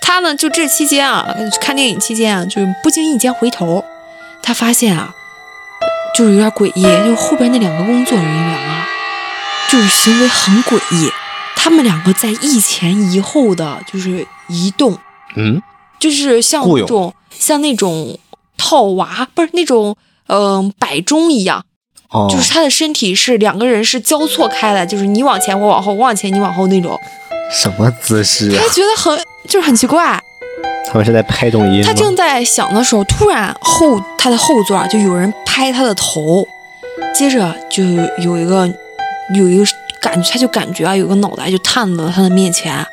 他呢，就这期间啊，看电影期间啊，就不经意间回头，他发现啊，就是有点诡异，就后边那两个工作人员啊，就是行为很诡异，他们两个在一前一后的，就是移动，嗯，就是像那种像那种。套娃不是那种，嗯，摆钟一样，就是他的身体是两个人是交错开的，就是你往前我往后，我往前你往后那种。什么姿势？他觉得很就是很奇怪。他们是在拍抖音。他正在想的时候，突然后他的后座就有人拍他的头，接着就有一个有一个感觉，他就感觉啊，有个脑袋就探到了他的面前，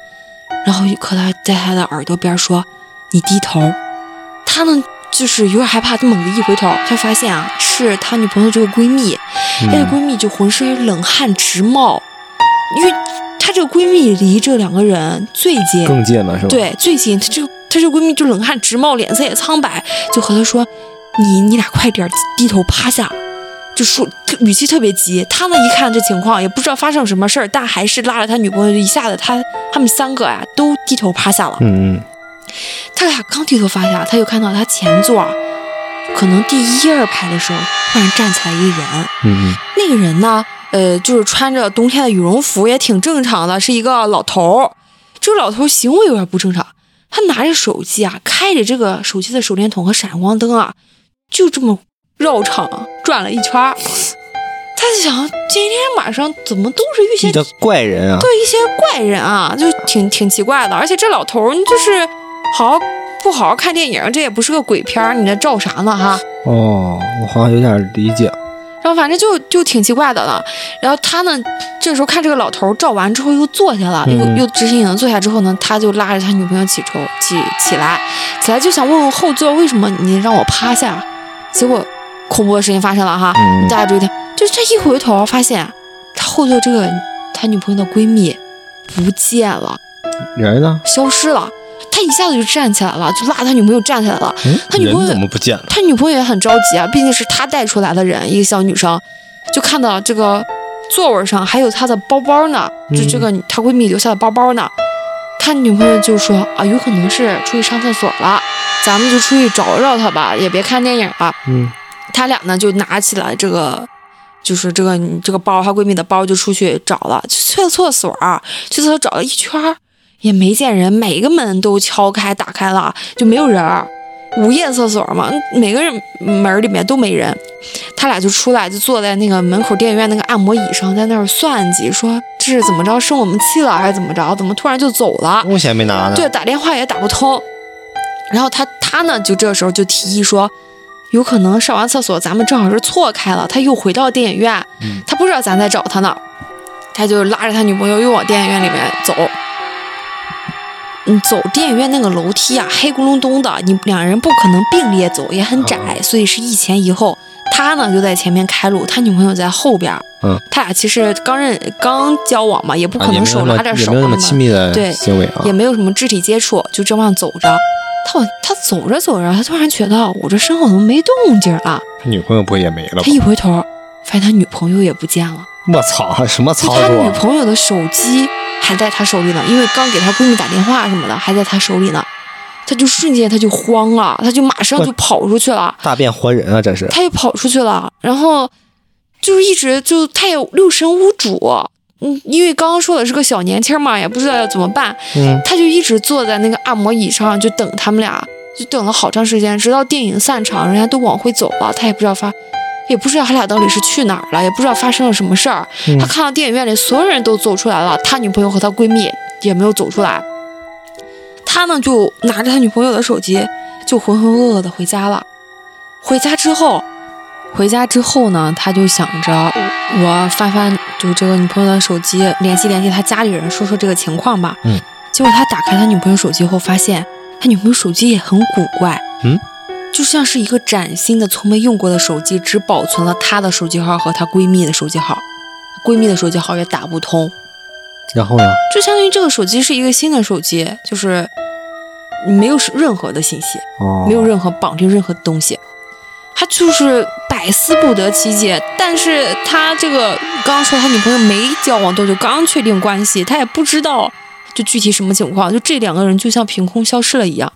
然后可他在他的耳朵边说：“你低头。”他呢？就是有点害怕，他猛地一回头，他发现啊，是他女朋友这个闺蜜，那个闺蜜就浑身冷汗直冒，因为她这个闺蜜离这两个人最近，更近了是吧？对，最近，她这个她这闺蜜就冷汗直冒，脸色也苍白，就和她说：“你你俩快点低头趴下。”就说语气特别急。他呢一看这情况，也不知道发生什么事儿，但还是拉着他女朋友，就一下子他他们三个呀都低头趴下了。嗯嗯。他俩刚低头发下，他就看到他前座，可能第一二排的时候，突然站起来一人。嗯那个人呢，呃，就是穿着冬天的羽绒服，也挺正常的，是一个老头儿。这个老头行为有点不正常，他拿着手机啊，开着这个手机的手电筒和闪光灯啊，就这么绕场转了一圈。他就想，今天晚上怎么都是一些怪人啊？对，一些怪人啊，就挺挺奇怪的。而且这老头儿，就是。好好不好好看电影，这也不是个鬼片儿，你这照啥呢哈？哦，我好像有点理解。然然后反正就就挺奇怪的了。然后他呢，这时候看这个老头照完之后又坐下了，又又执行坐下之后呢，他就拉着他女朋友起抽起起来，起来就想问问后座为什么你让我趴下。结果恐怖的事情发生了哈，大家注意听，就这一回头发现他后座这个他女朋友的闺蜜不见了，人呢？消失了。他一下子就站起来了，就拉他女朋友站起来了。他女朋友怎么不见了？他女朋友也很着急啊，毕竟是他带出来的人，一个小女生，就看到这个座位上还有她的包包呢，就这个她闺蜜留下的包包呢。他女朋友就说啊，有可能是出去上厕所了，咱们就出去找找他吧，也别看电影了。嗯，他俩呢就拿起了这个，就是这个这个包，她闺蜜的包，就出去找了，去了厕所，去厕所找了一圈。也没见人，每个门都敲开打开了，就没有人儿。午夜厕所嘛，每个人门里面都没人。他俩就出来，就坐在那个门口电影院那个按摩椅上，在那儿算计，说这是怎么着生我们气了还是怎么着？怎么突然就走了？东西没拿呢。对，打电话也打不通。然后他他呢，就这时候就提议说，有可能上完厕所咱们正好是错开了，他又回到电影院，他不知道咱在找他呢，他就拉着他女朋友又往电影院里面走。嗯，走电影院那个楼梯啊，黑咕隆咚的，你两人不可能并列走，也很窄，所以是一前一后。他呢就在前面开路，他女朋友在后边。嗯，他俩其实刚认刚交往嘛，也不可能手拉着手，也没有那么亲密的对行为啊，也没有什么肢体接触，就这么走着。他他走着走着，他突然觉得我这身后怎么没动静了？他女朋友不会也没了？他一回头，发现他女朋友也不见了。我操，什么操作？他女朋友的手机。还在他手里呢，因为刚给他闺蜜打电话什么的，还在他手里呢。他就瞬间他就慌了，他就马上就跑出去了，大变活人啊！这是，他又跑出去了，然后就是一直就他也六神无主，嗯，因为刚刚说的是个小年轻嘛，也不知道要怎么办，嗯，他就一直坐在那个按摩椅上，就等他们俩，就等了好长时间，直到电影散场，人家都往回走了，他也不知道发。也不知道他俩到底是去哪儿了，也不知道发生了什么事儿。他看到电影院里所有人都走出来了，他女朋友和他闺蜜也没有走出来。他呢就拿着他女朋友的手机，就浑浑噩噩的回家了。回家之后，回家之后呢，他就想着我翻翻就这个女朋友的手机，联系联系他家里人，说说这个情况吧。嗯。结果他打开他女朋友手机后，发现他女朋友手机也很古怪。嗯。就像是一个崭新的、从没用过的手机，只保存了她的手机号和她闺蜜的手机号，闺蜜的手机号也打不通。然后呢？就相当于这个手机是一个新的手机，就是没有任何的信息，没有任何绑定任何东西，他就是百思不得其解。但是他这个刚刚说他女朋友没交往多久，刚确定关系，他也不知道就具体什么情况，就这两个人就像凭空消失了一样。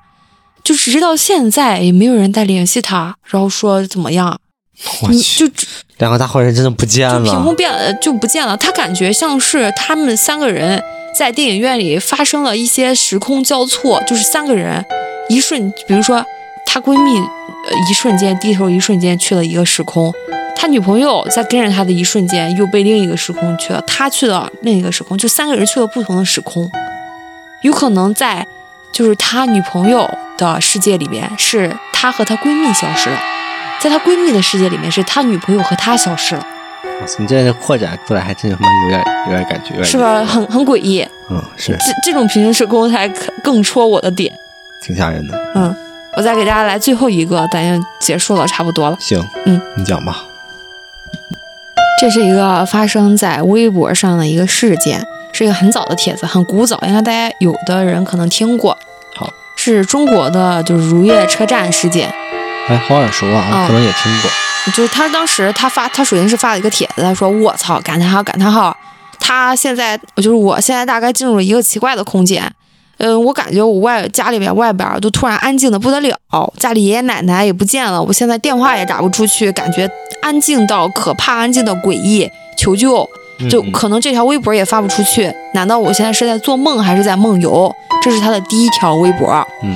就直到现在也没有人再联系他，然后说怎么样？我去，就两个大坏人真的不见了，就屏幕变就不见了。他感觉像是他们三个人在电影院里发生了一些时空交错，就是三个人一瞬，比如说她闺蜜呃一瞬间低头，一瞬间去了一个时空；他女朋友在跟着他的一瞬间又被另一个时空去了，他去了另一个时空，就三个人去了不同的时空，有可能在。就是他女朋友的世界里面，是他和他闺蜜消失了；在他闺蜜的世界里面，是他女朋友和他消失了。你这扩展出来还真他妈有点有点感觉，是吧？很很诡异。嗯，是。这这种平行时空才更戳我的点，挺吓人的。嗯，我再给大家来最后一个，咱就结束了，差不多了。行，嗯，你讲吧。这是一个发生在微博上的一个事件。是一个很早的帖子，很古早，应该大家有的人可能听过。好，是中国的，就是如月车站事件。哎，好耳熟啊，可能也听过。就是他当时他发，他首先是发了一个帖子，他说：“我操，感叹号，感叹号！他现在，就是我现在大概进入了一个奇怪的空间。嗯，我感觉我外家里边外边都突然安静的不得了，家里爷爷奶奶也不见了，我现在电话也打不出去，感觉安静到可怕，安静的诡异，求救。”就可能这条微博也发不出去，难道我现在是在做梦还是在梦游？这是他的第一条微博。嗯，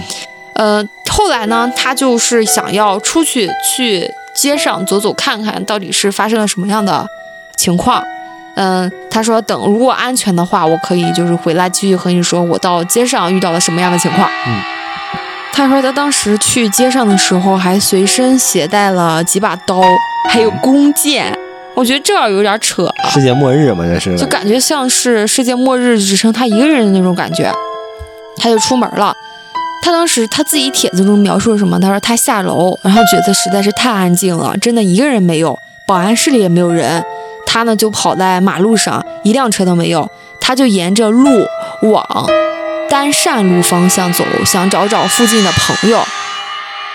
呃，后来呢，他就是想要出去去街上走走看看到底是发生了什么样的情况。嗯，他说等如果安全的话，我可以就是回来继续和你说我到街上遇到了什么样的情况。嗯，他说他当时去街上的时候还随身携带了几把刀，还有弓箭。我觉得这有点扯。世界末日嘛，这是。就感觉像是世界末日只剩他一个人的那种感觉。他就出门了。他当时他自己帖子中描述了什么？他说他下楼，然后觉得实在是太安静了，真的一个人没有，保安室里也没有人。他呢就跑在马路上，一辆车都没有。他就沿着路往单善路方向走，想找找附近的朋友。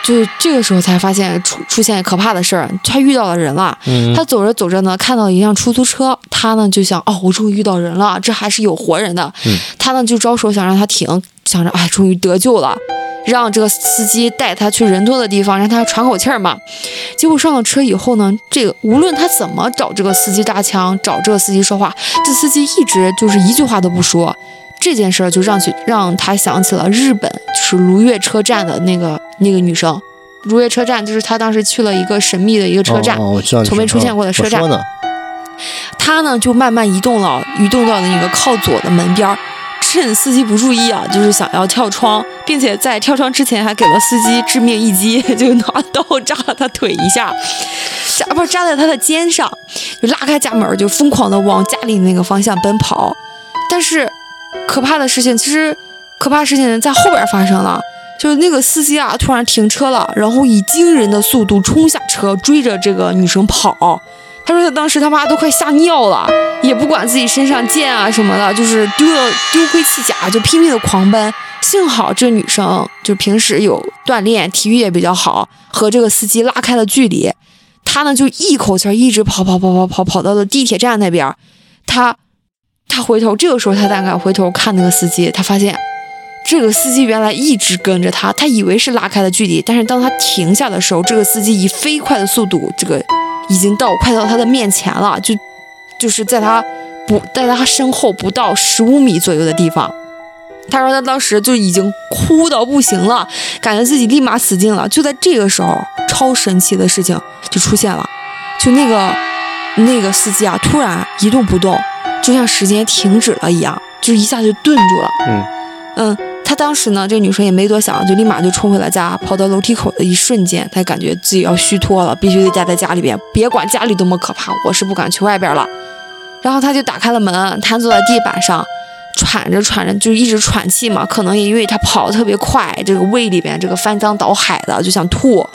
就这个时候才发现出出现可怕的事儿，他遇到了人了。他走着走着呢，看到一辆出租车，他呢就想，哦，我终于遇到人了，这还是有活人的。他呢就招手想让他停，想着，哎，终于得救了，让这个司机带他去人多的地方，让他喘口气儿嘛。结果上了车以后呢，这个无论他怎么找这个司机搭腔，找这个司机说话，这司机一直就是一句话都不说。这件事儿就让去让他想起了日本，就是如月车站的那个那个女生。如月车站就是他当时去了一个神秘的一个车站，从没出现过的车站。他呢就慢慢移动了，移动到了那个靠左的门边，趁司机不注意啊，就是想要跳窗，并且在跳窗之前还给了司机致命一击，就拿刀扎了他腿一下，扎不是扎在他的肩上，就拉开家门就疯狂的往家里那个方向奔跑，但是。可怕的事情，其实可怕事情在后边发生了，就是那个司机啊，突然停车了，然后以惊人的速度冲下车，追着这个女生跑。他说他当时他妈都快吓尿了，也不管自己身上剑啊什么的，就是丢了丢盔弃甲，就拼命的狂奔。幸好这女生就平时有锻炼，体育也比较好，和这个司机拉开了距离。他呢就一口气儿一直跑跑跑跑跑跑到了地铁站那边，他。他回头，这个时候他大概回头看那个司机，他发现这个司机原来一直跟着他，他以为是拉开了距离，但是当他停下的时候，这个司机以飞快的速度，这个已经到快到他的面前了，就就是在他不在他身后不到十五米左右的地方。他说他当时就已经哭到不行了，感觉自己立马死定了。就在这个时候，超神奇的事情就出现了，就那个那个司机啊，突然一动不动。就像时间停止了一样，就一下就顿住了。嗯嗯，他当时呢，这个女生也没多想，就立马就冲回了家。跑到楼梯口的一瞬间，他感觉自己要虚脱了，必须得待在家里边，别管家里多么可怕，我是不敢去外边了。然后他就打开了门，瘫坐在地板上，喘着喘着就一直喘气嘛。可能也因为他跑得特别快，这个胃里边这个翻江倒海的，就想吐，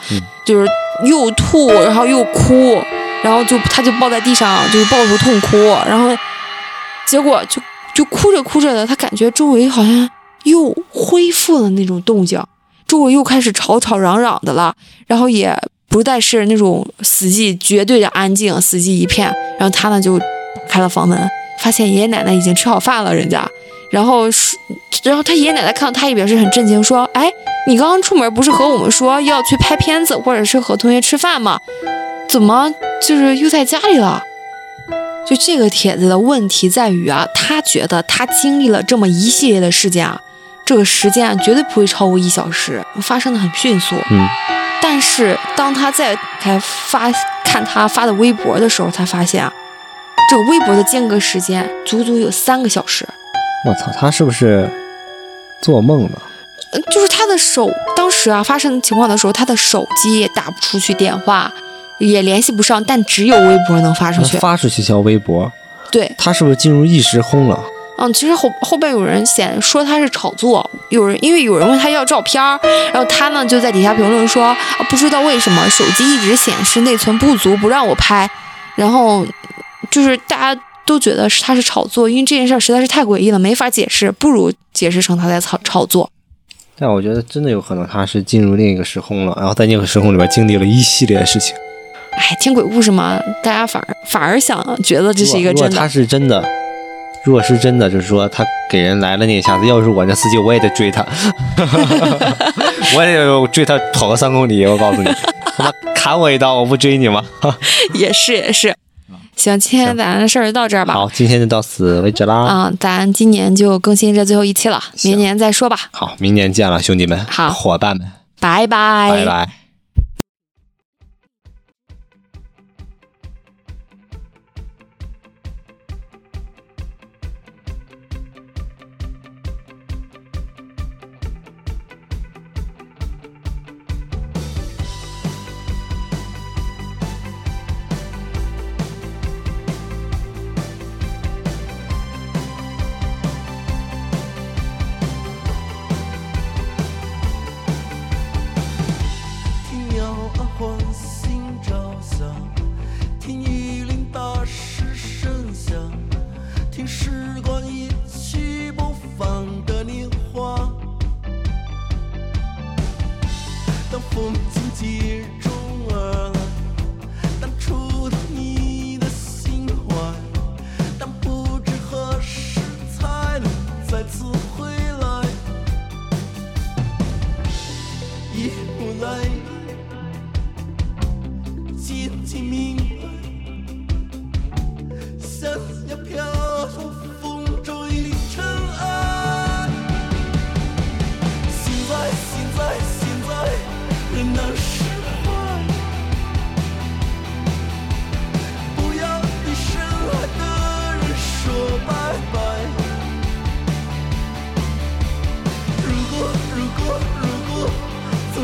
就是又吐，然后又哭，然后就他就抱在地上，就是抱头痛哭，然后。结果就就哭着哭着的，他感觉周围好像又恢复了那种动静，周围又开始吵吵嚷嚷的了，然后也不再是那种死寂绝对的安静，死寂一片。然后他呢就开了房门，发现爷爷奶奶已经吃好饭了，人家。然后然后他爷爷奶奶看到他也表示很震惊，说：“哎，你刚刚出门不是和我们说要去拍片子，或者是和同学吃饭吗？怎么就是又在家里了？”就这个帖子的问题在于啊，他觉得他经历了这么一系列的事件啊，这个时间啊绝对不会超过一小时，发生的很迅速。嗯。但是当他在开发看他发的微博的时候，他发现啊，这个微博的间隔时间足足有三个小时。我操，他是不是做梦了？就是他的手，当时啊发生情况的时候，他的手机也打不出去电话。也联系不上，但只有微博能发出去。发出去叫微博。对，他是不是进入意识空了？嗯，其实后后边有人显说他是炒作，有人因为有人问他要照片儿，然后他呢就在底下评论说啊，不知道为什么手机一直显示内存不足，不让我拍。然后就是大家都觉得是他是炒作，因为这件事实在是太诡异了，没法解释，不如解释成他在炒炒作。但我觉得真的有可能他是进入另一个时空了，然后在那个时空里边经历了一系列的事情。哎，听鬼故事嘛，大家反而反而想觉得这是一个真的。如果他是真的，如果是真的，就是说他给人来了那一下子，要是我那司机，我也得追他，(laughs) 我也得追他跑个三公里。我告诉你，他妈砍我一刀，我不追你吗？(laughs) 也是也是。行，今天咱的事儿就到这儿吧。好，今天就到此为止啦。啊，咱今年就更新这最后一期了，明年再说吧。好，明年见了，兄弟们，好，伙伴们，拜拜，拜拜。光心朝下听雨林大师声响听时光一去不返的年华。当风景皆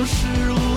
是。